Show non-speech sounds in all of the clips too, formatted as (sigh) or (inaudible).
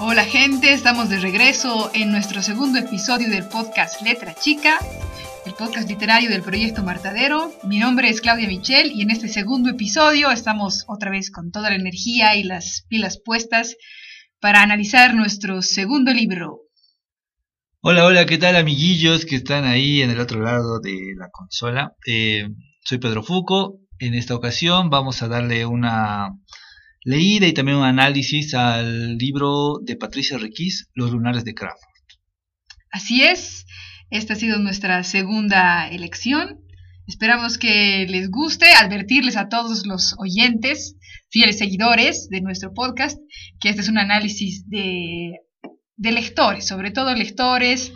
Hola gente, estamos de regreso en nuestro segundo episodio del podcast Letra Chica, el podcast literario del proyecto Martadero. Mi nombre es Claudia Michel y en este segundo episodio estamos otra vez con toda la energía y las pilas puestas para analizar nuestro segundo libro. Hola, hola, ¿qué tal amiguillos que están ahí en el otro lado de la consola? Eh, soy Pedro Fuco. En esta ocasión vamos a darle una leída y también un análisis al libro de Patricia Requís, Los lunares de Crawford. Así es, esta ha sido nuestra segunda elección. Esperamos que les guste, advertirles a todos los oyentes, fieles seguidores de nuestro podcast, que este es un análisis de, de lectores, sobre todo lectores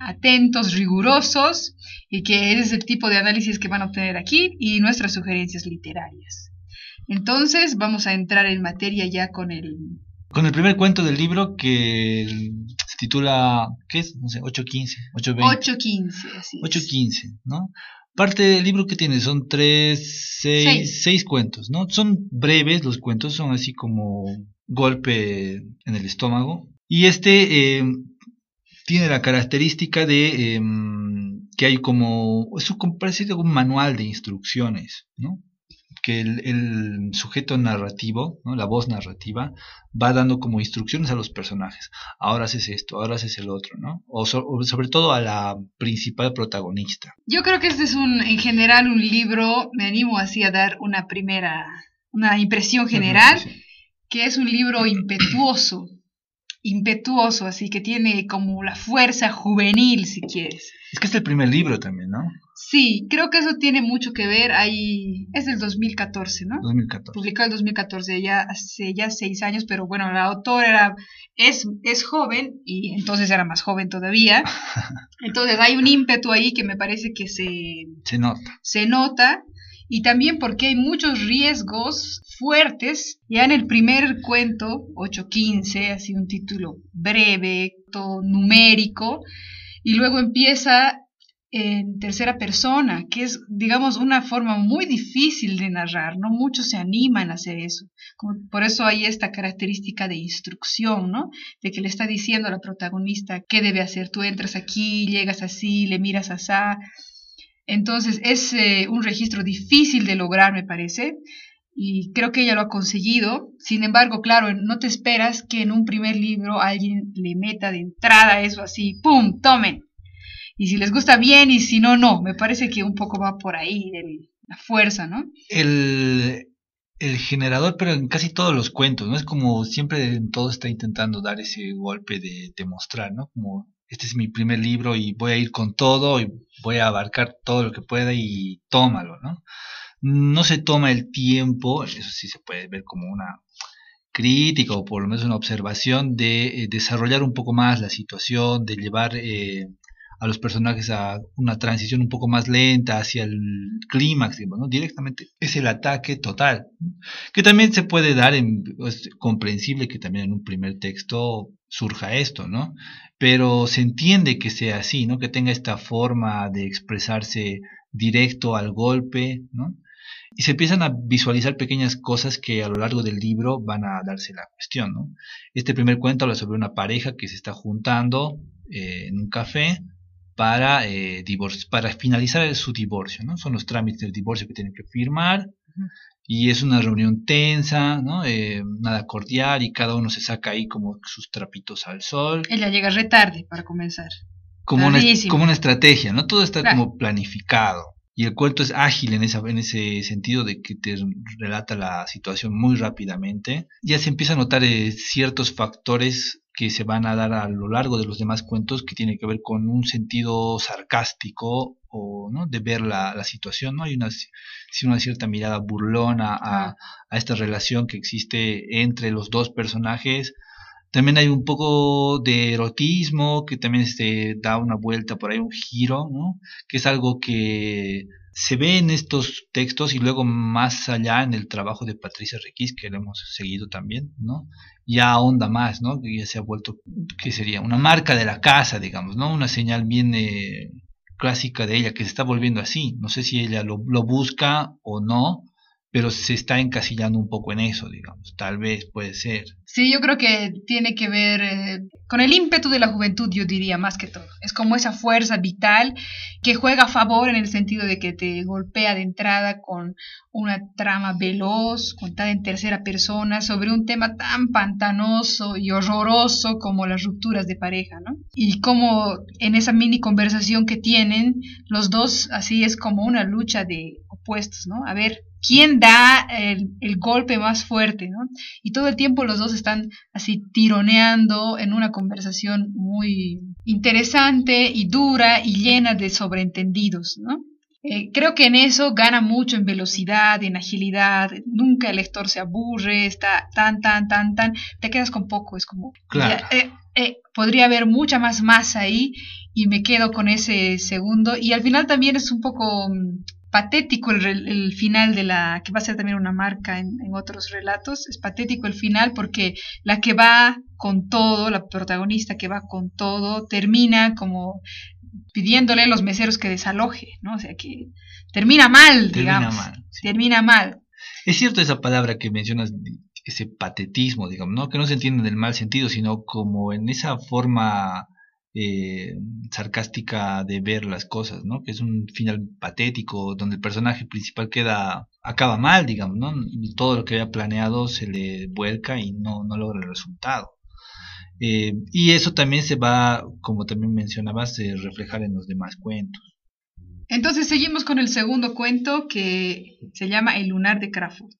atentos, rigurosos, y que ese es el tipo de análisis que van a obtener aquí y nuestras sugerencias literarias. Entonces vamos a entrar en materia ya con el... Con el primer cuento del libro que se titula, ¿qué es? No sé, 815, 820. 815, así 815, ¿no? Parte del libro que tiene son tres, seis, seis. cuentos, ¿no? Son breves los cuentos, son así como golpe en el estómago. Y este eh, tiene la característica de eh, que hay como, es un, parece un manual de instrucciones, ¿no? Que el, sujeto narrativo, ¿no? la voz narrativa, va dando como instrucciones a los personajes. Ahora haces esto, ahora haces el otro, ¿no? O, sobre todo a la principal protagonista. Yo creo que este es un, en general, un libro, me animo así a dar una primera, una impresión general, que es un libro impetuoso, impetuoso, así que tiene como la fuerza juvenil, si quieres. Es que es el primer libro también, ¿no? Sí, creo que eso tiene mucho que ver. Ahí es del 2014, ¿no? 2014. Publicado en 2014, ya hace ya seis años, pero bueno, la autora era, es, es joven y entonces era más joven todavía. (laughs) Entonces hay un ímpetu ahí que me parece que se, se nota. Se nota y también porque hay muchos riesgos fuertes. Ya en el primer cuento, 815, así un título breve, todo numérico, y luego empieza en tercera persona, que es, digamos, una forma muy difícil de narrar, ¿no? Muchos se animan a hacer eso. por eso hay esta característica de instrucción, ¿no? De que le está diciendo a la protagonista qué debe hacer. Tú entras aquí, llegas así, le miras así. Entonces es eh, un registro difícil de lograr, me parece, y creo que ella lo ha conseguido. Sin embargo, claro, no te esperas que en un primer libro alguien le meta de entrada eso así, ¡pum! ¡Tomen! Y si les gusta bien y si no, no. Me parece que un poco va por ahí la fuerza, ¿no? El, el generador, pero en casi todos los cuentos, ¿no? Es como siempre en todo está intentando dar ese golpe de, de mostrar, ¿no? Como este es mi primer libro y voy a ir con todo y voy a abarcar todo lo que pueda y tómalo, ¿no? No se toma el tiempo, eso sí se puede ver como una crítica o por lo menos una observación de eh, desarrollar un poco más la situación, de llevar eh, a los personajes a una transición un poco más lenta hacia el clímax, ¿no? Directamente es el ataque total, que también se puede dar, es comprensible que también en un primer texto surja esto, ¿no? Pero se entiende que sea así, ¿no? Que tenga esta forma de expresarse directo al golpe, ¿no? Y se empiezan a visualizar pequeñas cosas que a lo largo del libro van a darse la cuestión, ¿no? Este primer cuento habla sobre una pareja que se está juntando eh, en un café, para, eh, para finalizar su divorcio, ¿no? Son los trámites del divorcio que tienen que firmar y es una reunión tensa, ¿no? Eh, nada cordial y cada uno se saca ahí como sus trapitos al sol. Ella llega retarde para comenzar. Como una, como una estrategia, ¿no? Todo está como planificado. Y el cuento es ágil en, esa, en ese sentido de que te relata la situación muy rápidamente. Ya se empieza a notar eh, ciertos factores que se van a dar a lo largo de los demás cuentos que tiene que ver con un sentido sarcástico o ¿no? de ver la, la situación no hay una, una cierta mirada burlona a, a, esta relación que existe entre los dos personajes también hay un poco de erotismo que también se da una vuelta por ahí un giro no que es algo que se ve en estos textos y luego más allá en el trabajo de Patricia Requís, que lo hemos seguido también, ¿no? Ya ahonda más, ¿no? Que ya se ha vuelto, ¿qué sería? Una marca de la casa, digamos, ¿no? Una señal bien eh, clásica de ella, que se está volviendo así. No sé si ella lo, lo busca o no, pero se está encasillando un poco en eso, digamos, tal vez puede ser. Sí, yo creo que tiene que ver eh, con el ímpetu de la juventud, yo diría más que todo. Es como esa fuerza vital que juega a favor en el sentido de que te golpea de entrada con una trama veloz, contada en tercera persona, sobre un tema tan pantanoso y horroroso como las rupturas de pareja, ¿no? Y como en esa mini conversación que tienen, los dos, así es como una lucha de opuestos, ¿no? A ver, quién da el, golpe más fuerte, ¿no? Y todo el tiempo los dos están así tironeando en una conversación muy interesante y dura y llena de sobreentendidos, ¿no? Eh, creo que en eso gana mucho en velocidad, en agilidad, nunca el lector se aburre, está tan, tan, tan, tan, te quedas con poco, es como, claro. Eh, eh, podría haber mucha más masa ahí y me quedo con ese segundo y al final también es un poco mm, patético el, final de la, que va a ser también una marca en, otros relatos, es patético el final porque la que va con todo, la protagonista que va con todo, termina como pidiéndole a los meseros que desaloje, ¿no? O sea que termina mal, digamos. Termina mal. Es cierto esa palabra que mencionas, ese patetismo, digamos, ¿no? Que no se entiende en el mal sentido, sino como en esa forma eh, sarcástica de ver las cosas, ¿no? Que es un final patético donde el personaje principal queda acaba mal, digamos, ¿no? Todo lo que había planeado se le vuelca y no, no logra el resultado. Eh, y eso también se va, como también mencionabas, a reflejar en los demás cuentos. Entonces seguimos con el segundo cuento que se llama El lunar de Crawford.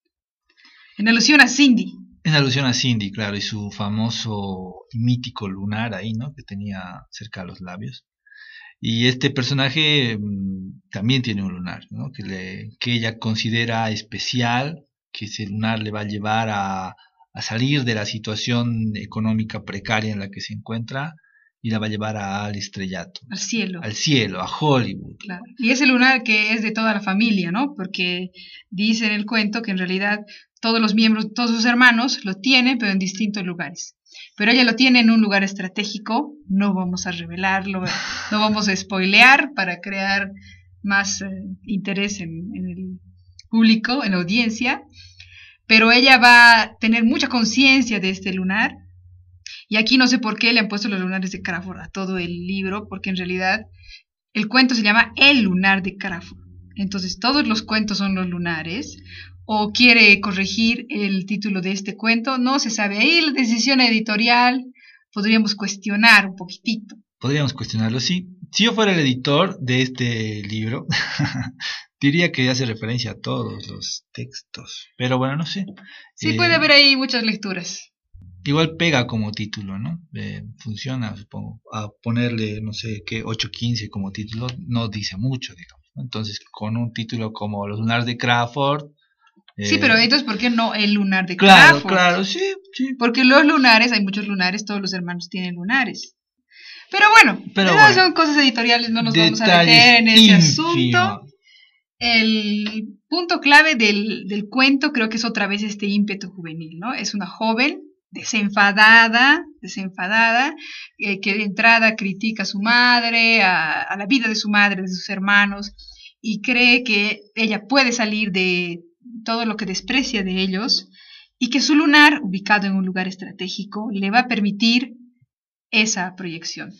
En alusión a Cindy, en alusión a Cindy, claro, y su famoso y mítico lunar ahí, ¿no? Que tenía cerca de los labios. Y este personaje mm, también tiene un lunar, ¿no? Que, ella considera especial, que ese lunar le va a llevar a salir de la situación económica precaria en la que se encuentra y la va a llevar al estrellato. Al cielo. Al cielo, a Hollywood. Claro. Y ese lunar que es de toda la familia, ¿no? Porque dice en el cuento que en realidad todos los miembros, todos sus hermanos lo tienen, pero en distintos lugares. Pero ella lo tiene en un lugar estratégico, no vamos a revelarlo, no vamos a spoilear para crear más eh, interés en, el público, en la audiencia, pero ella va a tener mucha conciencia de este lunar. Y aquí no sé por qué le han puesto los lunares de Crawford a todo el libro, porque en realidad el cuento se llama El lunar de Crawford. Entonces todos los cuentos son los lunares o quiere corregir el título de este cuento, no se sabe. Ahí la decisión editorial podríamos cuestionar un poquitito. Podríamos cuestionarlo, sí. Si yo fuera el editor de este libro, (laughs) diría que hace referencia a todos los textos. Pero bueno, no sé. Sí, puede eh, haber ahí muchas lecturas. Igual pega como título, ¿no? Eh, funciona, supongo. A ponerle, no sé, qué 8.15 como título no dice mucho, digamos. Entonces, con un título como Los lunares de Crawford, Sí, pero eh, entonces, ¿por qué no el lunar de Claro, claro, sí, sí. Porque los lunares, hay muchos lunares, todos los hermanos tienen lunares. Pero bueno, pero son cosas editoriales, no nos vamos a meter en ese asunto. El punto clave del, del, cuento creo que es otra vez este ímpetu juvenil, ¿no? Es una joven desenfadada, desenfadada, eh, que de entrada critica a su madre, a, a la vida de su madre, de sus hermanos, y cree que ella puede salir de, todo lo que desprecia de ellos y que su lunar, ubicado en un lugar estratégico, le va a permitir esa proyección.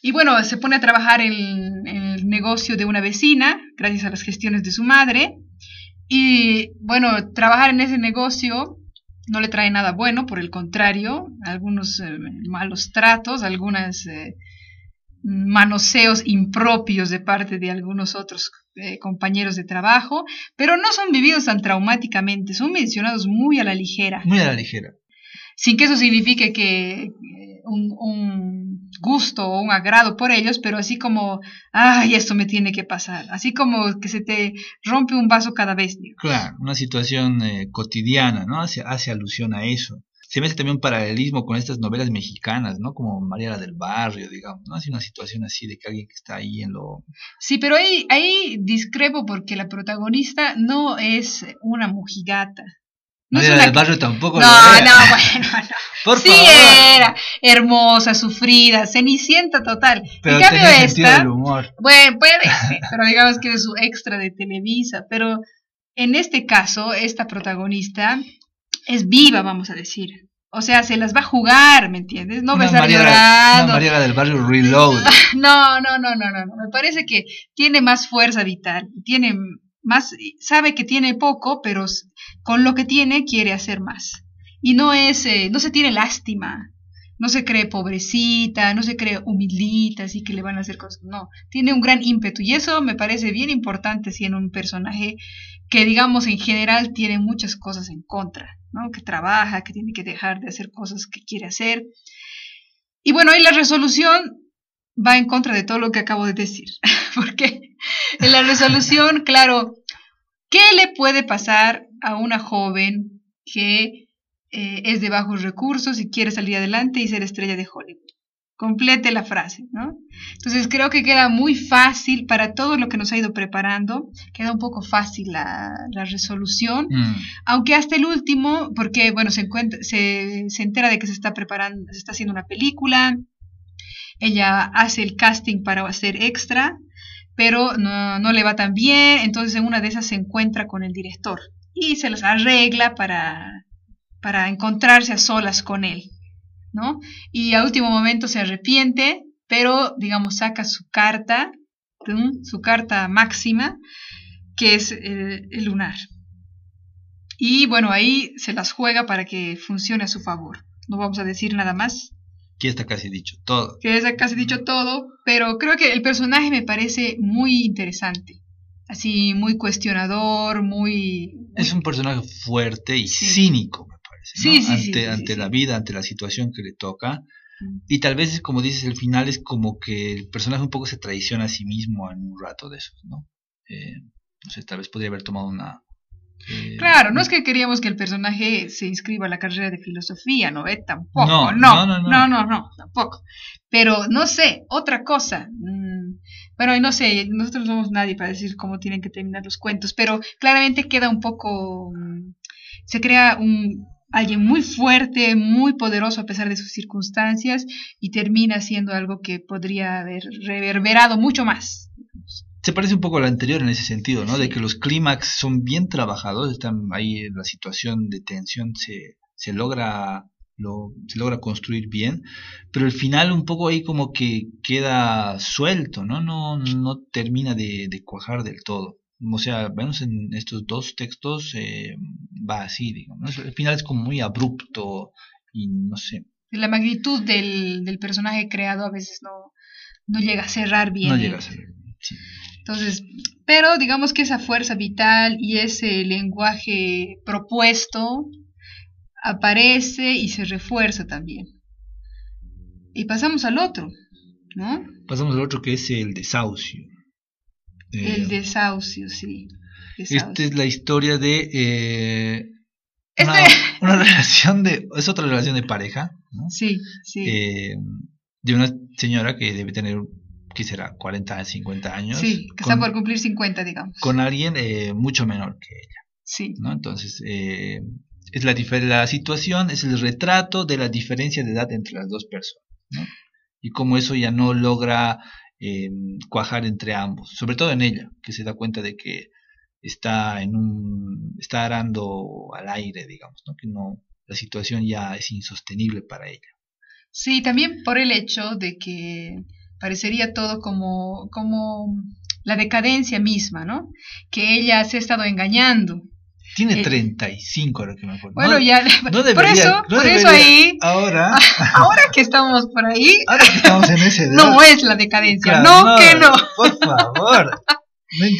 Y bueno, se pone a trabajar en, el negocio de una vecina, gracias a las gestiones de su madre. Y bueno, trabajar en ese negocio no le trae nada bueno, por el contrario, algunos eh, malos tratos, algunas eh, manoseos impropios de parte de algunos otros eh, compañeros de trabajo, pero no son vividos tan traumáticamente, son mencionados muy a la ligera. Muy a la ligera. Sin que eso signifique que un, gusto o un agrado por ellos, pero así como, ay, esto me tiene que pasar, así como que se te rompe un vaso cada vez. Claro, una situación eh, cotidiana, ¿no? Hace, hace alusión a eso se me hace también un paralelismo con estas novelas mexicanas, ¿no? Como María la del Barrio, digamos, ¿no? Hace una situación así de que alguien que está ahí en lo... Sí, pero ahí, ahí discrepo porque la protagonista no es una mujigata. No María del Barrio tampoco No, no, (laughs) bueno, no. Por sí era hermosa, sufrida, cenicienta total. Pero en cambio esta, humor. bueno, puede ser, pero digamos que es su extra de Televisa, pero en este caso, esta protagonista es viva, vamos a decir. O sea, se las va a jugar, ¿me entiendes? No va a estar llorando. Una del barrio Reload. (laughs) No, no, no, no, no, no. Me parece que tiene más fuerza vital, tiene más, sabe que tiene poco, pero con lo que tiene quiere hacer más. Y no es, eh, no se tiene lástima, no se cree pobrecita, no se cree humildita, así que le van a hacer cosas. No, tiene un gran ímpetu y eso me parece bien importante si en un personaje que digamos en general tiene muchas cosas en contra, ¿no? Que trabaja, que tiene que dejar de hacer cosas que quiere hacer. Y bueno, ahí la resolución va en contra de todo lo que acabo de decir, (laughs) porque en la resolución, claro, ¿qué le puede pasar a una joven que eh, es de bajos recursos y quiere salir adelante y ser estrella de Hollywood. Complete la frase, ¿no? Entonces creo que queda muy fácil para todo lo que nos ha ido preparando, queda un poco fácil la, resolución, mm. aunque hasta el último, porque bueno, se, encuentra, se, se entera de que se está preparando, se está haciendo una película, ella hace el casting para hacer extra, pero no, no, le va tan bien, entonces en una de esas se encuentra con el director y se las arregla para para encontrarse a solas con él, ¿no? Y a último momento se arrepiente, pero, digamos, saca su carta, su carta máxima, que es el, lunar. Y bueno, ahí se las juega para que funcione a su favor. No vamos a decir nada más. Que está casi dicho todo. Que está casi dicho todo, pero creo que el personaje me parece muy interesante. Así, muy cuestionador, muy... Es un personaje fuerte y cínico, sí, ante, ante la vida, ante la situación que le toca. Y tal vez, como dices, el final es como que el personaje un poco se traiciona a sí mismo en un rato de eso, ¿no? Eh, no sé, tal vez podría haber tomado una... Eh, claro, no es que queríamos que el personaje se inscriba a la carrera de filosofía, ¿no? Eh, tampoco, no no no, no no no, tampoco. Pero no sé, otra cosa. Mm, bueno, no sé, nosotros no somos nadie para decir cómo tienen que terminar los cuentos, pero claramente queda un poco... Mm, se crea un, alguien muy fuerte, muy poderoso a pesar de sus circunstancias y termina siendo algo que podría haber reverberado mucho más. Se parece un poco a la anterior en ese sentido, ¿no? De que los clímax son bien trabajados, están ahí la situación de tensión se, se logra lo, se logra construir bien, pero el final un poco ahí como que queda suelto, ¿no? No, no termina de, de cuajar del todo o sea, vemos en estos dos textos, eh, va así, digamos. El final es como muy abrupto y no sé. La magnitud del, del personaje creado a veces no, no llega a cerrar bien. No llega a cerrar bien, sí. Entonces, pero digamos que esa fuerza vital y ese lenguaje propuesto aparece y se refuerza también. Y pasamos al otro, ¿no? Pasamos al otro que es el desahucio el eh, desahucio, sí. Esta es la historia de eh, este (laughs) una, relación de... Es otra relación de pareja, ¿no? Sí, sí. Eh, de una señora que debe tener, ¿qué será? 40, 50 años. Sí, que está por cumplir 50, digamos. Con alguien mucho menor que ella. Sí. ¿no? Entonces, es la, la situación, es el retrato de la diferencia de edad entre las dos personas, ¿no? Y cómo eso ya no logra eh, cuajar entre ambos, sobre todo en ella, que se da cuenta de que está en un está arando al aire, digamos, ¿no? que no la situación ya es insostenible para ella. Sí, también por el hecho de que parecería todo como como la decadencia misma, ¿no? Que ella se ha estado engañando tiene 35, eh, ahora que me acuerdo. Bueno, ya. por eso, por eso ahí. Ahora. (laughs) ahora que estamos por ahí. Ahora que estamos en ese. (laughs) No es la decadencia. no, que no. Por favor.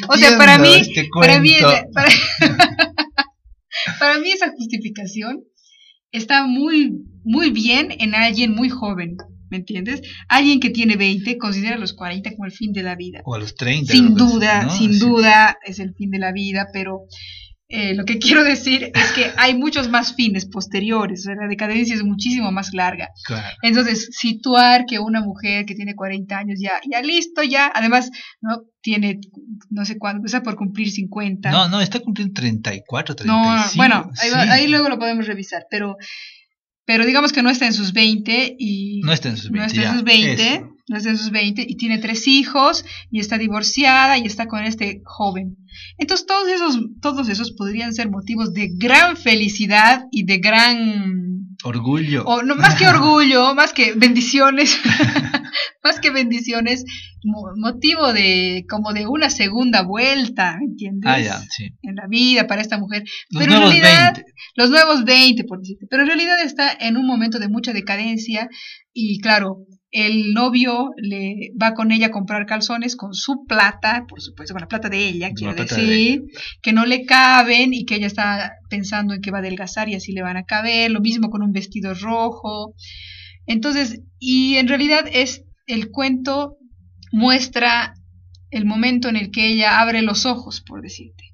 O sea, para mí. Este para, mí para, (laughs) para mí esa justificación está muy, muy bien en alguien muy joven. ¿Me entiendes? Alguien que tiene 20 considera a los 40 como el fin de la vida. O a los 30. Sin duda, sin duda es el fin de la vida, pero eh, lo que (laughs) quiero decir es que hay muchos más fines posteriores, la decadencia es muchísimo más larga. Entonces, situar que una mujer que tiene 40 años ya, ya listo, ya, además, no tiene, no sé cuándo, está por cumplir 50. No, no, está cumpliendo 34, 35. No, bueno, ahí, luego lo podemos revisar, pero, pero digamos que no está en sus 20 y... No está en sus 20. No está en sus 20. Desde sus 20 y tiene tres hijos y está divorciada y está con este joven. Entonces todos esos, todos esos podrían ser motivos de gran felicidad y de gran orgullo. O no más que (laughs) orgullo, más que bendiciones, (laughs) más que bendiciones, motivo de como de una segunda vuelta, ¿me entiendes? Ah, ya, sí. En la vida para esta mujer. Los Pero en realidad, 20. los nuevos 20, por decirte. Pero en realidad está en un momento de mucha decadencia y claro, el novio le va con ella a comprar calzones con su plata, por supuesto, con la plata de ella, quiero de decir, que no le caben y que ella está pensando en que va a adelgazar y así le van a caber, lo mismo con un vestido rojo. Entonces, y en realidad es el cuento muestra el momento en el que ella abre los ojos, por decirte.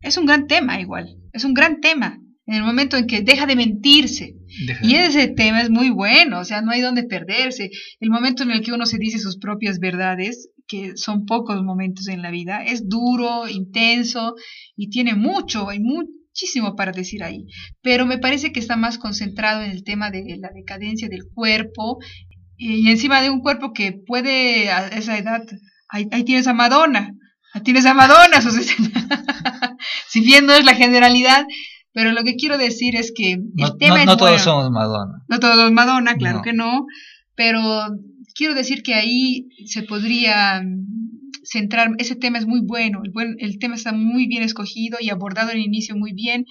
Es un gran tema igual, es un gran tema, en el momento en que deja de mentirse, Y ese tema es muy bueno, o sea, no hay donde perderse. El momento en el que uno se dice sus propias verdades, que son pocos momentos en la vida, es duro, intenso y tiene mucho, hay muchísimo para decir ahí. Pero me parece que está más concentrado en el tema de la decadencia del cuerpo y encima de un cuerpo que puede a esa edad, ahí, ahí tienes a Madonna, ahí tienes a Madonna, a sus 60. si bien no es la generalidad, pero lo que quiero decir es que el No, tema no- es no todos somos Madonna. No todos los Madonna, claro No. que no, pero quiero decir que ahí se podría mm, centrar, ese tema es muy bueno, el, buen, el tema está muy bien escogido y abordado en inicio muy bien,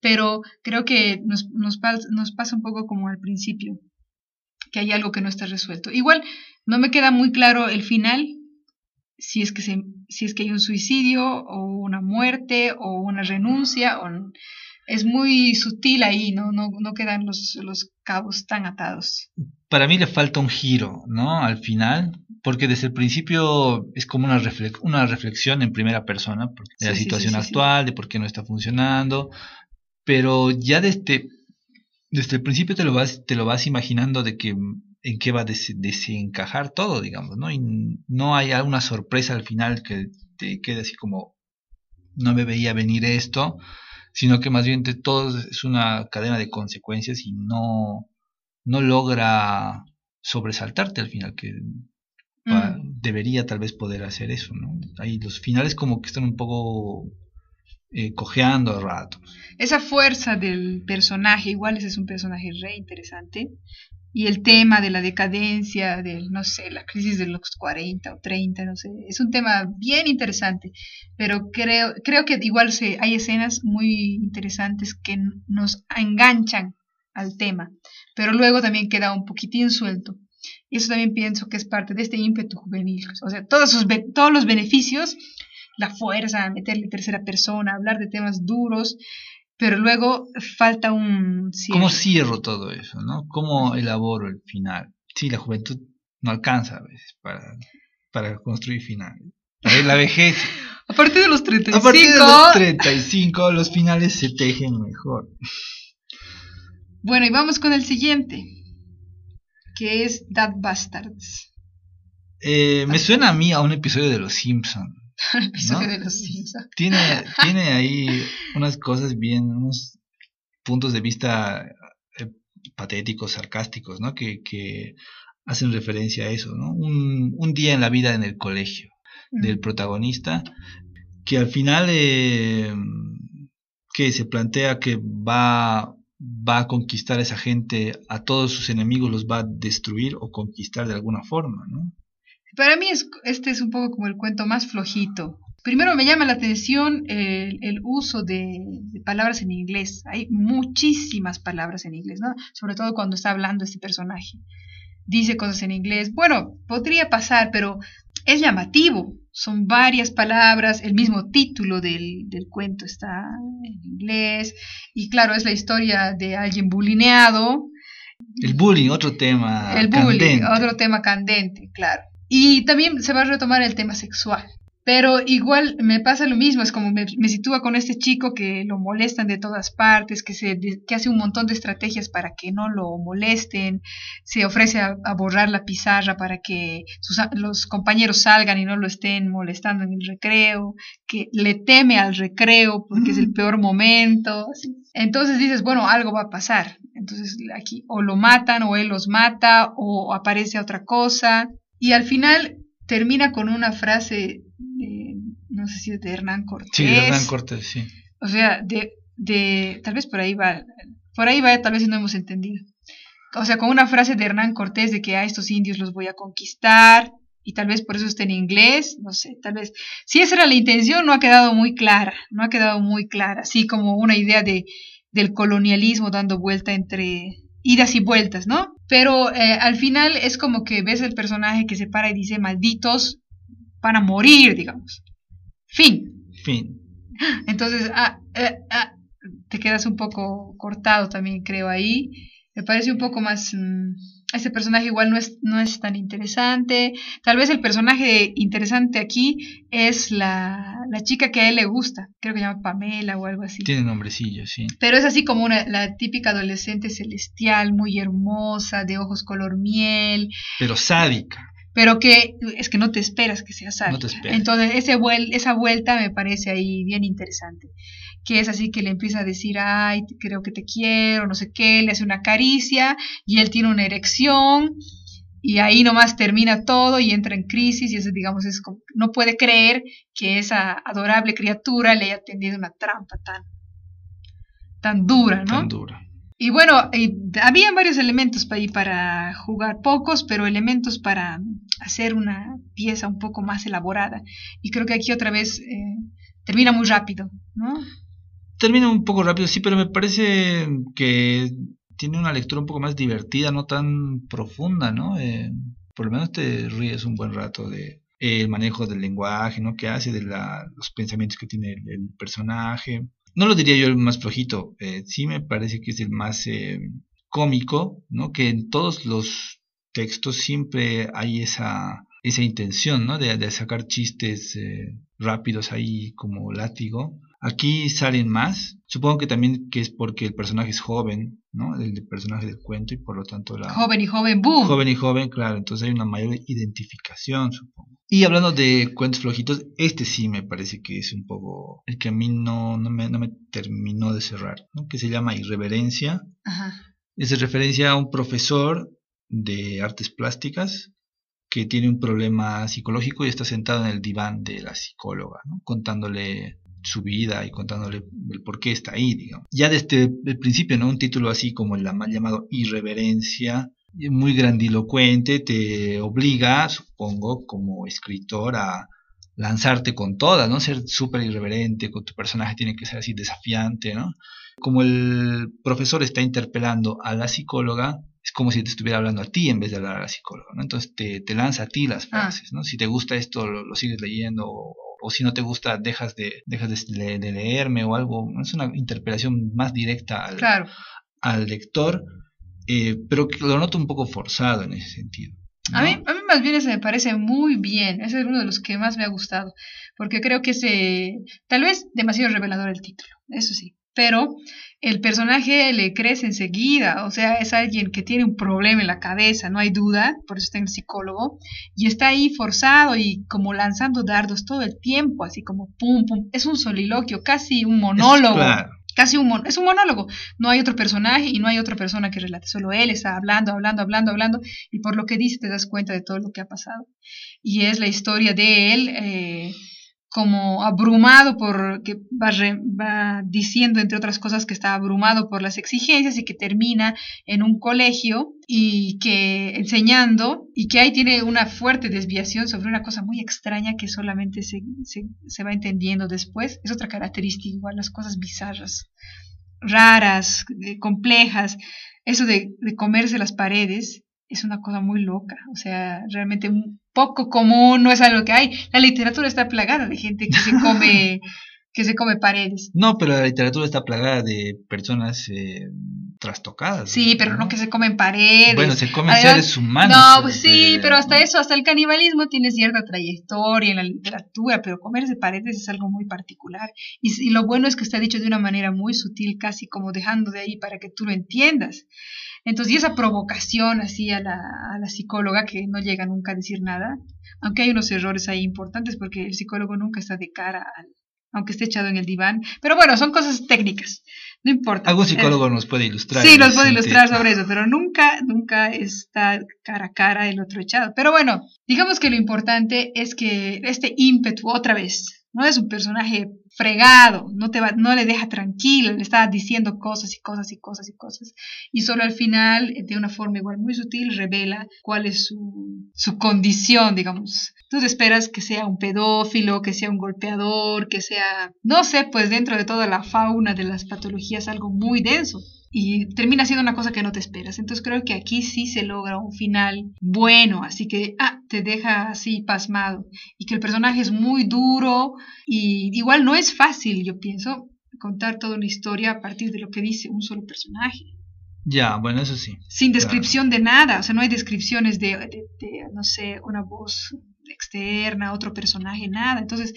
pero creo que nos, nos, nos pasa un poco como al principio, que hay algo que no está resuelto. Igual no me queda muy claro el final, si es que, se, si es que hay un suicidio o una muerte o una renuncia, o, es muy sutil ahí, no, no, no quedan los, los cabos tan atados. Para mí le falta un giro, ¿no? Al final, porque desde el principio es como una, reflex- una reflexión en primera persona de la sí, situación sí, sí, sí. actual, de por qué no está funcionando, pero ya desde, desde el principio te lo vas, te lo vas imaginando de que en qué va a des- desencajar todo, digamos, ¿no? Y no hay alguna sorpresa al final que te quede así como no me veía venir esto, sino que más bien de todo es una cadena de consecuencias y no, no logra sobresaltarte al final, que Mm. debería tal vez poder hacer eso, ¿no? Ahí los finales como que están un poco eh, cojeando a ratos. Esa fuerza del personaje, igual ese es un personaje re interesante. Y el tema de la decadencia, del, no sé, la crisis de los 40 o 30, no sé, es un tema bien interesante. Pero creo, creo que igual se, hay escenas muy interesantes que nos enganchan al tema. Pero luego también queda un poquitín suelto. Y eso también pienso que es parte de este ímpetu juvenil. O sea, todos, sus, todos los beneficios, la fuerza, meterle tercera persona, hablar de temas duros, pero luego falta un cierre. ¿Cómo cierro todo eso, no? ¿Cómo elaboro el final? Sí, la juventud no alcanza a veces para, para construir finales. La, la vejez, (laughs) A partir de los 35, a partir de los 35, los finales se tejen mejor. bueno, y vamos con el siguiente, que es That Bastards, Eh, me suena a mí a un episodio de Los Simpson. (laughs) el episodio ¿No? de los Simpsons. Tiene, (laughs) tiene ahí unas cosas bien, unos puntos de vista eh, patéticos, sarcásticos, ¿no? Que, que hacen referencia a eso, ¿no? Un, un día en la vida en el colegio del protagonista, que al final eh, que se plantea que va, va a conquistar a esa gente, a todos sus enemigos los va a destruir o conquistar de alguna forma, ¿no? Para mí es, este es un poco como el cuento más flojito. Primero me llama la atención el, el uso de, de palabras en inglés. Hay muchísimas palabras en inglés, ¿no? Sobre todo cuando está hablando este personaje. Dice cosas en inglés. Bueno, podría pasar, pero es llamativo. Son varias palabras, el mismo título del, del cuento está en inglés. Y claro, es la historia de alguien bulineado, El bullying, otro tema. el bullying, candente. otro tema candente, claro. Y también se va a retomar el tema sexual. Pero igual me pasa lo mismo, es como me, me sitúa con este chico que lo molestan de todas partes, que, se, que hace un montón de estrategias para que no lo molesten, se ofrece a, a borrar la pizarra para que sus los compañeros salgan y no lo estén molestando en el recreo, que le teme al recreo porque es el (laughs) peor momento. así. Entonces dices, bueno, algo va a pasar. Entonces aquí o lo matan o él los mata o aparece otra cosa. Y al final termina con una frase, de, no sé si es de Hernán Cortés. Sí, de Hernán Cortés, sí. O sea, de, de, tal vez por ahí va, por ahí va, tal vez no hemos entendido. O sea, con una frase de Hernán Cortés de que a estos indios los voy a conquistar, y tal vez por eso está en inglés, no sé, tal vez. Si esa era la intención, no ha quedado muy clara, no ha quedado muy clara, así como una idea de, del colonialismo dando vuelta entre idas y vueltas, ¿no? Pero eh, al final es como que ves el personaje que se para y dice, malditos van a morir, digamos. Fin. Fin. (laughs) Entonces, ah, eh, ah, te quedas un poco cortado también, creo, ahí. Me parece un poco más... Mm, ese personaje igual no es, no es tan interesante. Tal vez el personaje interesante aquí es la, la, chica que a él le gusta. Creo que se llama Pamela o algo así. Tiene nombrecillo, sí. Pero es así como una, la típica adolescente celestial, muy hermosa, de ojos color miel. Pero sádica. Pero que es que no te esperas que sea sádica. No te esperas. Entonces ese esa vuelta me parece ahí bien interesante que es así que le empieza a decir, ay, creo que te quiero, no sé qué, le hace una caricia y él tiene una erección y ahí nomás termina todo y entra en crisis y eso, digamos, es como, no puede creer que esa adorable criatura le haya tendido una trampa tan, tan dura, ¿no? Tan dura. Y bueno, había varios elementos para, jugar, pocos, pero elementos para hacer una pieza un poco más elaborada. Y creo que aquí otra vez eh, termina muy rápido, ¿no? termina un poco rápido, sí, pero me parece que tiene una lectura un poco más divertida, no tan profunda, ¿no? Eh, por lo menos te ríes un buen rato de el manejo del lenguaje, ¿no? Que hace de los pensamientos que tiene el, personaje. No lo diría yo el más flojito, eh, sí me parece que es el más eh, cómico, ¿no? Que en todos los textos siempre hay esa, esa intención, ¿no? De, de sacar chistes rápidos ahí como látigo Aquí salen más. Supongo que también que es porque el personaje es joven, ¿no? El, personaje del cuento y por lo tanto la... Joven y joven, ¡boom! Joven y joven, claro. Entonces hay una mayor identificación, supongo. Y hablando de cuentos flojitos, este sí me parece que es un poco el que a mí no, no, me, no me terminó de cerrar, ¿no? Que se llama Irreverencia. Ajá. Es de referencia a un profesor de artes plásticas que tiene un problema psicológico y está sentado en el diván de la psicóloga, ¿no? contándole su vida y contándole el por qué está ahí, digamos. Ya desde el principio, ¿no? Un título así como el mal llamado Irreverencia, muy grandilocuente, te obliga, supongo, como escritor a lanzarte con toda, ¿no? Ser súper irreverente, con tu personaje tiene que ser así desafiante, ¿no? Como el profesor está interpelando a la psicóloga, es como si te estuviera hablando a ti en vez de hablar a la psicóloga, ¿no? Entonces te, te lanza a ti las ah. frases, ¿no? Si te gusta esto, lo, lo sigues leyendo o si no te gusta dejas de, dejas de, leerme o algo. Es una interpelación más directa al, al lector, eh, pero que lo noto un poco forzado en ese sentido. A, mí, a mí más bien ese me parece muy bien, ese es uno de los que más me ha gustado, porque creo que es tal vez demasiado revelador el título, eso sí, pero el personaje le crece enseguida, o sea, es alguien que tiene un problema en la cabeza, no hay duda, por eso está en el psicólogo, y está ahí forzado y como lanzando dardos todo el tiempo, así como pum, pum, es un soliloquio, casi un monólogo. Casi un es un monólogo. No hay otro personaje y no hay otra persona que relate. Solo él está hablando, hablando, hablando, hablando. Y por lo que dice te das cuenta de todo lo que ha pasado. Y es la historia de él eh, como abrumado por, que va, diciendo entre otras cosas que está abrumado por las exigencias y que termina en un colegio y que enseñando y que ahí tiene una fuerte desviación sobre una cosa muy extraña que solamente se, se, va entendiendo después. Es otra característica igual, las cosas bizarras, raras, complejas, eso de, de comerse las paredes es una cosa muy loca, o sea, realmente poco común, no es algo que hay. La literatura está plagada de gente que se come (laughs) que se come paredes. No, pero la literatura está plagada de personas eh, trastocadas. Sí, pero no que se comen paredes. Bueno, se comen seres humanos. No, pues sí, pero hasta eso, hasta el canibalismo tiene cierta trayectoria en la literatura, pero comerse paredes es algo muy particular. Y, y lo bueno es que está dicho de una manera muy sutil, casi como dejando de ahí para que tú lo entiendas. Entonces, y esa provocación así a la, a la psicóloga que no llega nunca a decir nada, aunque hay unos errores ahí importantes porque el psicólogo nunca está de cara al, aunque esté echado en el diván. Pero bueno, son cosas técnicas, no importa. Algún psicólogo nos puede ilustrar. Sí, nos puede ilustrar sobre eso, pero nunca, nunca está cara a cara el otro echado. Pero bueno, digamos que lo importante es que este ímpetu, otra vez, no es un personaje fregado, no, te va, no le deja tranquilo, le está diciendo cosas y cosas y cosas y cosas. Y solo al final, de una forma igual muy sutil, revela cuál es su, su condición, digamos. Tú te esperas que sea un pedófilo, que sea un golpeador, que sea, no sé, pues dentro de toda la fauna de las patologías algo muy denso y termina siendo una cosa que no te esperas. Entonces creo que aquí sí se logra un final bueno, así que ah, te deja así pasmado y que el personaje es muy duro y igual no es fácil, yo pienso, contar toda una historia a partir de lo que dice un solo personaje. Ya, bueno, eso sí. Sin descripción de nada, o sea, no hay descripciones de, no sé, una voz externa, otro personaje, nada. Entonces,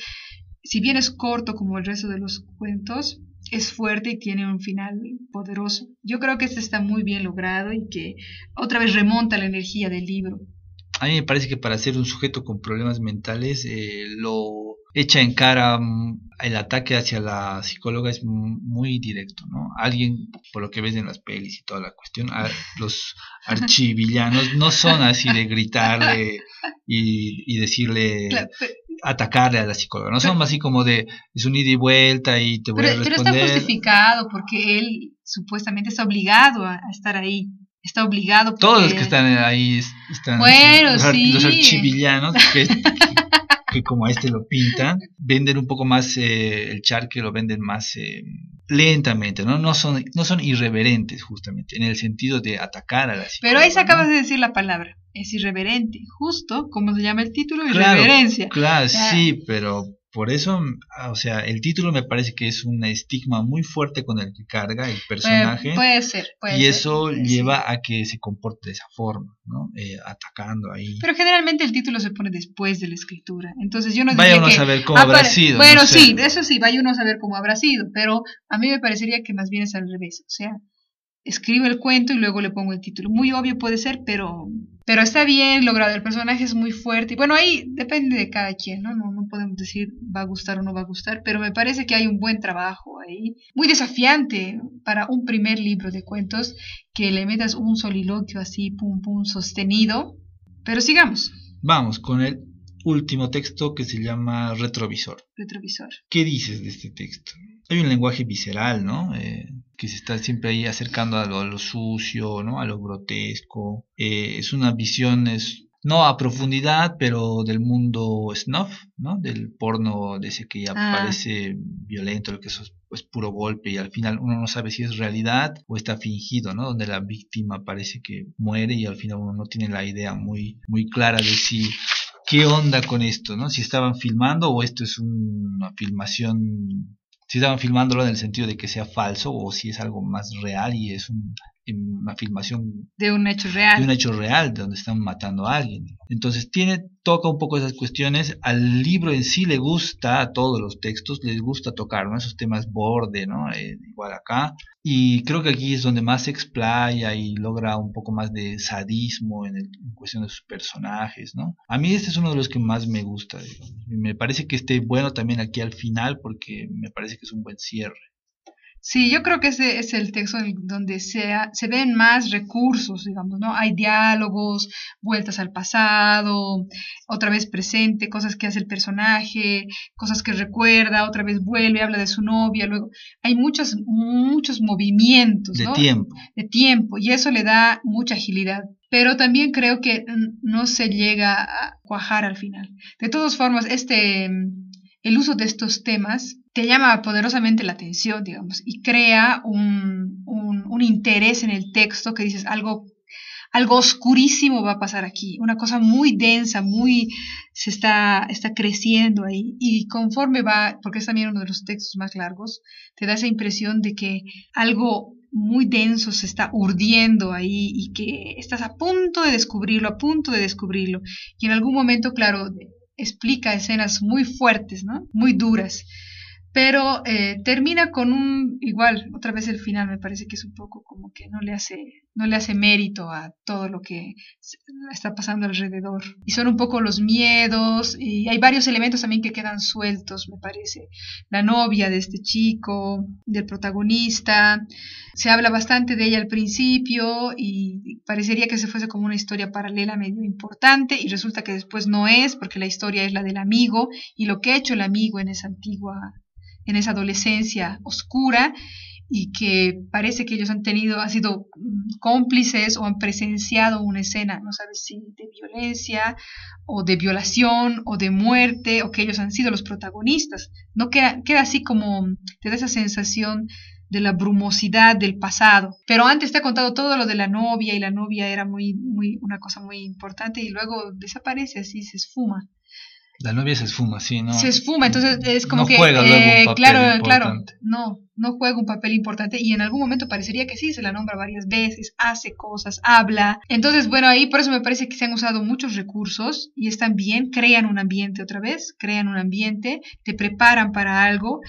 si bien es corto como el resto de los cuentos, es fuerte y tiene un final poderoso. Yo creo que este está muy bien logrado y que otra vez remonta la energía del libro. A mí me parece que para ser un sujeto con problemas mentales eh, lo echa en cara mm, el ataque hacia la psicóloga es muy directo, ¿no? Alguien, por lo que ves en las pelis y toda la cuestión, los (laughs) archivillanos no son así de gritarle y, decirle, atacarle a la psicóloga, no son así como de, es un ida y vuelta y te voy a responder. Pero está justificado porque él supuestamente está obligado a, estar ahí. Está obligado. Todos los que están ahí están bueno, los, sí. los archivillanos que, que como a este lo pintan, venden un poco más eh, el charque, lo venden más eh, lentamente, ¿no? No son, no son irreverentes justamente, en el sentido de atacar a la Pero ahí se acabas de decir la palabra, es irreverente, justo como se llama el título, irreverencia. Claro, sí, pero por eso, o sea, el título me parece que es un estigma muy fuerte con el que carga el personaje. puede ser, puede Y eso lleva a que se comporte de esa forma, ¿no? Eh, atacando ahí. Pero generalmente el título se pone después de la escritura. Entonces yo no Vaya uno a saber cómo habrá sido. Bueno, sí, eso sí, vaya uno a saber cómo habrá sido. Pero a mí me parecería que más bien es al revés. O sea, escribo el cuento y luego le pongo el título. Muy obvio puede ser, pero, pero está bien logrado. El personaje es muy fuerte. Y bueno, ahí depende de cada quien, ¿no? ¿no? No podemos decir va a gustar o no va a gustar, pero me parece que hay un buen trabajo ahí. Muy desafiante para un primer libro de cuentos que le metas un soliloquio así, pum, pum, sostenido. Pero sigamos. Vamos con el último texto que se llama Retrovisor. Retrovisor. ¿Qué dices de este texto? Hay un lenguaje visceral, ¿no? Eh, que se está siempre ahí acercando a lo, sucio, ¿no? A lo grotesco. Eh, es una visión, es, no a profundidad, pero del mundo snuff, ¿no? Del porno de ese que ya ah. parece violento, lo que es, es puro golpe y al final uno no sabe si es realidad o está fingido, ¿no? Donde la víctima parece que muere y al final uno no tiene la idea muy, muy clara de si qué onda con esto, ¿no? Si estaban filmando o esto es una filmación si estaban filmándolo en el sentido de que sea falso o si es algo más real y es un, una filmación de un hecho real. De un hecho real, de donde están matando a alguien. Entonces tiene, toca un poco esas cuestiones. Al libro en sí le gusta, a todos los textos, les gusta tocar ¿no? esos temas borde, ¿no? Eh, igual acá. Y creo que aquí es donde más se explaya y logra un poco más de sadismo en, en cuestión de sus personajes, ¿no? A mí este es uno de los que más me gusta. Me parece que esté bueno también aquí al final porque me parece que es un buen cierre. Sí, yo creo que ese es el texto donde se, se ven más recursos, digamos, ¿no? Hay diálogos, vueltas al pasado, otra vez presente, cosas que hace el personaje, cosas que recuerda, otra vez vuelve, habla de su novia, luego hay muchos, muchos movimientos, De tiempo. De tiempo, y eso le da mucha agilidad. Pero también creo que no se llega a cuajar al final. De todas formas, este el uso de estos temas te llama poderosamente la atención, digamos, y crea un, un, interés en el texto que dices algo, algo oscurísimo va a pasar aquí, una cosa muy densa, muy se está, está creciendo ahí, y conforme va, porque es también uno de los textos más largos, te da esa impresión de que algo muy denso se está urdiendo ahí y que estás a punto de descubrirlo, a punto de descubrirlo. Y en algún momento, claro, explica escenas muy fuertes, ¿no? Muy duras. Pero eh, termina con un igual otra vez el final me parece que es un poco como que no le hace no le hace mérito a todo lo que está pasando alrededor. Y son un poco los miedos y hay varios elementos también que quedan sueltos me parece. La novia de este chico del protagonista se habla bastante de ella al principio y parecería que se fuese como una historia paralela medio importante y resulta que después no es porque la historia es la del amigo y lo que ha hecho el amigo en esa antigua en esa adolescencia oscura y que parece que ellos han tenido, han sido cómplices o han presenciado una escena, no sabes si de violencia o de violación o de muerte o que ellos han sido los protagonistas. No queda, queda así como, te da esa sensación de la brumosidad del pasado. Pero antes te ha contado todo lo de la novia y la novia era muy, muy, una cosa muy importante y luego desaparece así, se esfuma. La novia se esfuma, sí, ¿no? Se esfuma, entonces es como no que... Juega un eh, papel claro, claro, no, no juega un papel importante y en algún momento parecería que sí, se la nombra varias veces, hace cosas, habla. Entonces, bueno, ahí por eso me parece que se han usado muchos recursos y están bien, crean un ambiente otra vez, crean un ambiente, te preparan para algo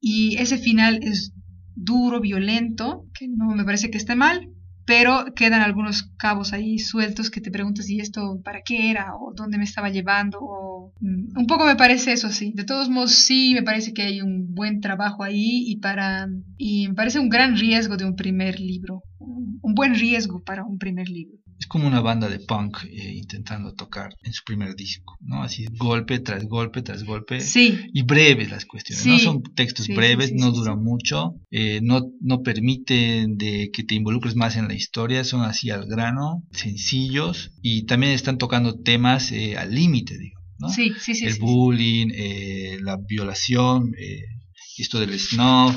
y ese final es duro, violento, que no me parece que esté mal, pero quedan algunos cabos ahí sueltos que te preguntas si esto para qué era o dónde me estaba llevando o mm, un poco me parece eso sí. De todos modos sí me parece que hay un buen trabajo ahí y para y me parece un gran riesgo de un primer libro un un buen riesgo para un primer libro Es como una banda de punk eh, intentando tocar en su primer disco, ¿no? Así golpe tras golpe tras golpe. sí Y breves las cuestiones, Sí. ¿no? Son textos Sí, breves, sí, no duran mucho, eh, no, no permiten de que te involucres más en la historia, son así al grano, sencillos, y también están tocando temas eh, al límite, digo, ¿no? sí sí sí, el bullying, eh, la violación, eh, esto del snuff,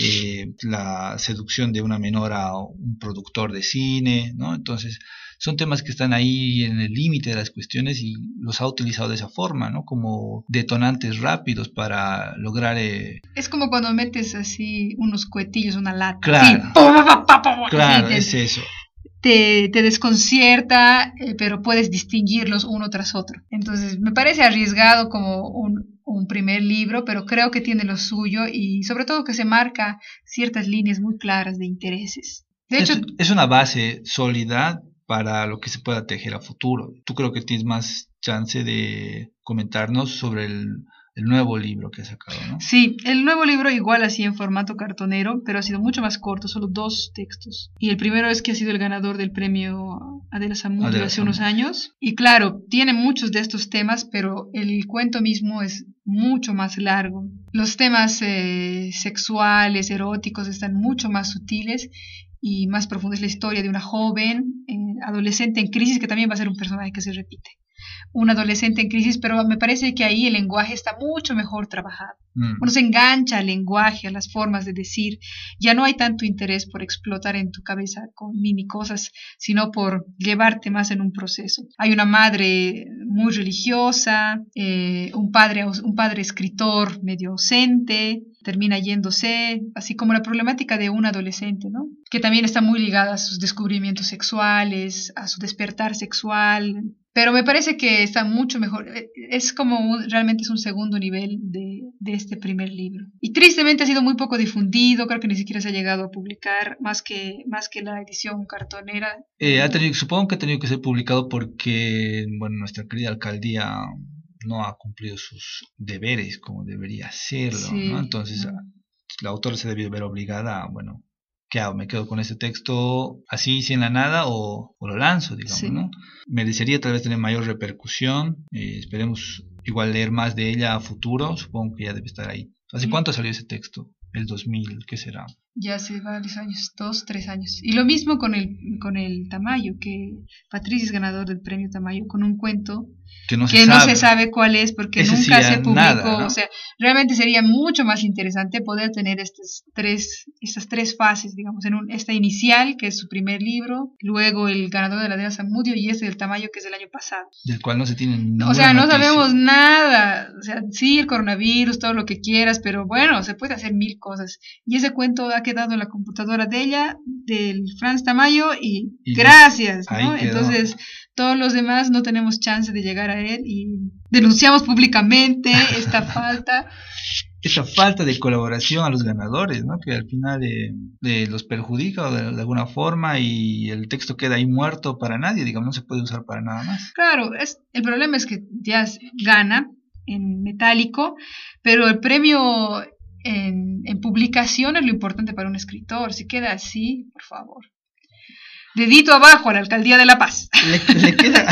eh, la seducción de una menor a un productor de cine, ¿no? Entonces, son temas que están ahí en el límite de las cuestiones y los ha utilizado de esa forma, ¿no? Como detonantes rápidos para lograr... eh, es como cuando metes así unos cohetillos una lata Claro. así, claro, así, es eso. te, te desconcierta, eh, pero puedes distinguirlos uno tras otro. Entonces, me parece arriesgado como un, un primer libro, pero creo que tiene lo suyo y sobre todo que se marca ciertas líneas muy claras de intereses. De hecho, es, una base sólida para lo que se pueda tejer a futuro. Tú creo que tienes más chance de comentarnos sobre el, el nuevo libro que has sacado, ¿no? sí, el nuevo libro igual así en formato cartonero, pero ha sido mucho más corto, solo dos textos. Y el primero es que ha sido el ganador del premio Adela Zamudio Adela hace unos años. Y claro, tiene muchos de estos temas, pero el cuento mismo es mucho más largo. Los temas eh, sexuales, eróticos están mucho más sutiles y más profundos. Es la historia de una joven eh, adolescente en crisis, que también va a ser un personaje que se repite. Un adolescente en crisis, pero me parece que ahí el lenguaje está mucho mejor trabajado. Mm. Uno se engancha al lenguaje, a las formas de decir. Ya no hay tanto interés por explotar en tu cabeza con mini cosas, sino por llevarte más en un proceso. Hay una madre muy religiosa, eh, un, padre, un padre escritor medio ausente, termina yéndose, así como la problemática de un adolescente, ¿no? Que también está muy ligada a sus descubrimientos sexuales, a su despertar sexual, pero me parece que está mucho mejor. Eh, Es como un- realmente es un segundo nivel de, de este primer libro. Y tristemente ha sido muy poco difundido, creo que ni siquiera se ha llegado a publicar, más que, más que la edición cartonera. Eh, ha tenido, supongo que ha tenido que ser publicado porque, bueno, nuestra querida alcaldía no ha cumplido sus deberes como debería hacerlo, Sí, ¿no? Entonces, no. la autora se debió ver obligada a, bueno, ¿qué hago? ¿Me quedo con este texto así, sin la nada, o, o lo lanzo, digamos, Sí. ¿no? Merecería tal vez tener mayor repercusión, eh, esperemos igual leer más de ella a futuro, supongo que ya debe estar ahí. ¿Hace Sí. cuánto salió ese texto? El 2000, ¿qué será? Ya hace varios años, dos, tres años. Y lo mismo con el, con el Tamayo, que Patricia es ganador del premio Tamayo con un cuento Que no que se no sabe. se sabe cuál es porque Ese nunca se publicó. nada, ¿no? O sea, realmente sería mucho más interesante poder tener estas tres, estas tres fases, digamos, en un, esta inicial, que es su primer libro, luego el ganador de la Dea Zamudio y este del Tamayo, que es del año pasado. Del cual no se tiene ninguna O sea, no noticia. sabemos nada. O sea, sí, el coronavirus, todo lo que quieras, pero bueno, se puede hacer mil cosas. Y ese cuento ha quedado en la computadora de ella, del Franz Tamayo, y, Y gracias, ¿no? Entonces, todos los demás no tenemos chance de llegar a él y denunciamos públicamente esta (laughs) falta. esa falta de colaboración a los ganadores, ¿no? Que al final eh, los perjudica de, alguna forma y el texto queda ahí muerto para nadie, digamos, no se puede usar para nada más. Claro, es, el problema es que ya gana en metálico, pero el premio en, en publicación es lo importante para un escritor. Si queda así, por favor. Dedito abajo a la alcaldía de La Paz. le (laughs) queda,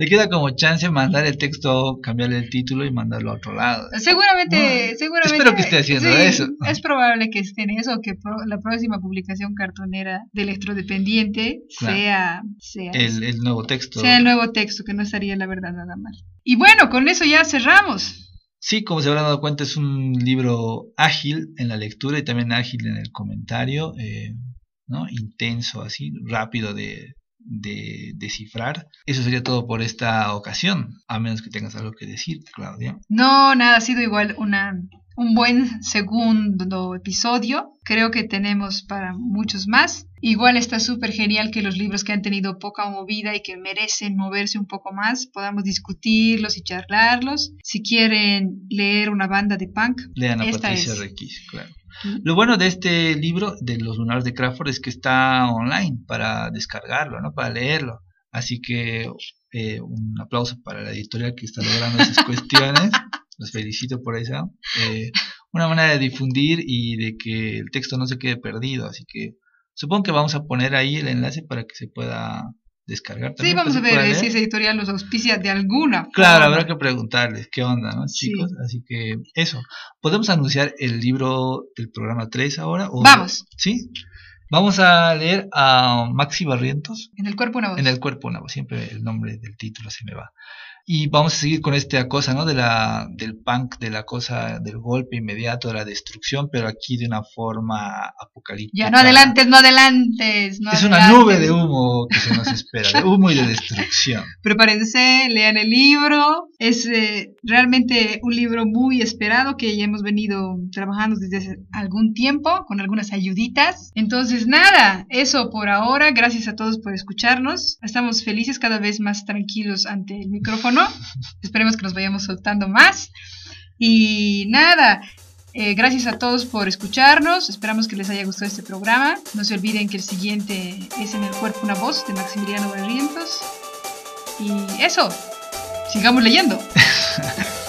le queda como chance mandar el texto, cambiarle el título y mandarlo a otro lado. Seguramente, seguramente. Espero que esté haciendo eso. Es probable que esté en eso, que la próxima publicación cartonera de electrodependiente sea, sea el, nuevo texto. Sea el nuevo texto, que no estaría la verdad nada mal. Y bueno, con eso ya cerramos. Sí, como se habrán dado cuenta, es un libro ágil en la lectura y también ágil en el comentario, eh, ¿no? intenso, así, rápido de, de descifrar. Eso sería todo por esta ocasión, a menos que tengas algo que decir, Claudia. No, nada, ha sido igual una, un buen segundo episodio. Creo que tenemos para muchos más. Igual está súper genial que los libros que han tenido poca movida y que merecen moverse un poco más, podamos discutirlos y charlarlos. Si quieren leer una banda de punk, lean a Patricia Requis, claro. Lo bueno de este libro de los lunares de Crawford es que está online para descargarlo, ¿no? Para leerlo. Así que eh, un aplauso para la editorial que está logrando esas (laughs) cuestiones. Los felicito por eso. Eh, una manera de difundir y de que el texto no se quede perdido. Así que supongo que vamos a poner ahí el enlace para que se pueda descargar. sí, vamos a ver si esa editorial los auspicia de alguna Claro, habrá que preguntarles qué onda, ¿no, chicos? Así que eso. ¿Podemos anunciar el libro del programa 3 ahora? vamos. ¿Sí? Vamos a leer a Maxi Barrientos. En el cuerpo una voz. En el cuerpo una voz. Siempre el nombre del título se me va. Y vamos a seguir con esta cosa, ¿no? De la, del punk, de la cosa del golpe inmediato, de la destrucción, pero aquí de una forma apocalíptica. Ya, no adelantes, no adelantes. es una nube de humo que se nos espera, de humo y de destrucción. (laughs) Prepárense, lean el libro. Es eh, realmente un libro muy esperado que ya hemos venido trabajando desde hace algún tiempo, con algunas ayuditas. Entonces, nada, eso por ahora. Gracias a todos por escucharnos. Estamos felices, cada vez más tranquilos ante el micrófono (laughs) Esperemos que nos vayamos soltando más. Y nada, eh, gracias a todos por escucharnos. Esperamos que les haya gustado este programa. No se olviden que el siguiente es En el cuerpo una voz de Maximiliano Barrientos. Y eso, sigamos leyendo. (laughs)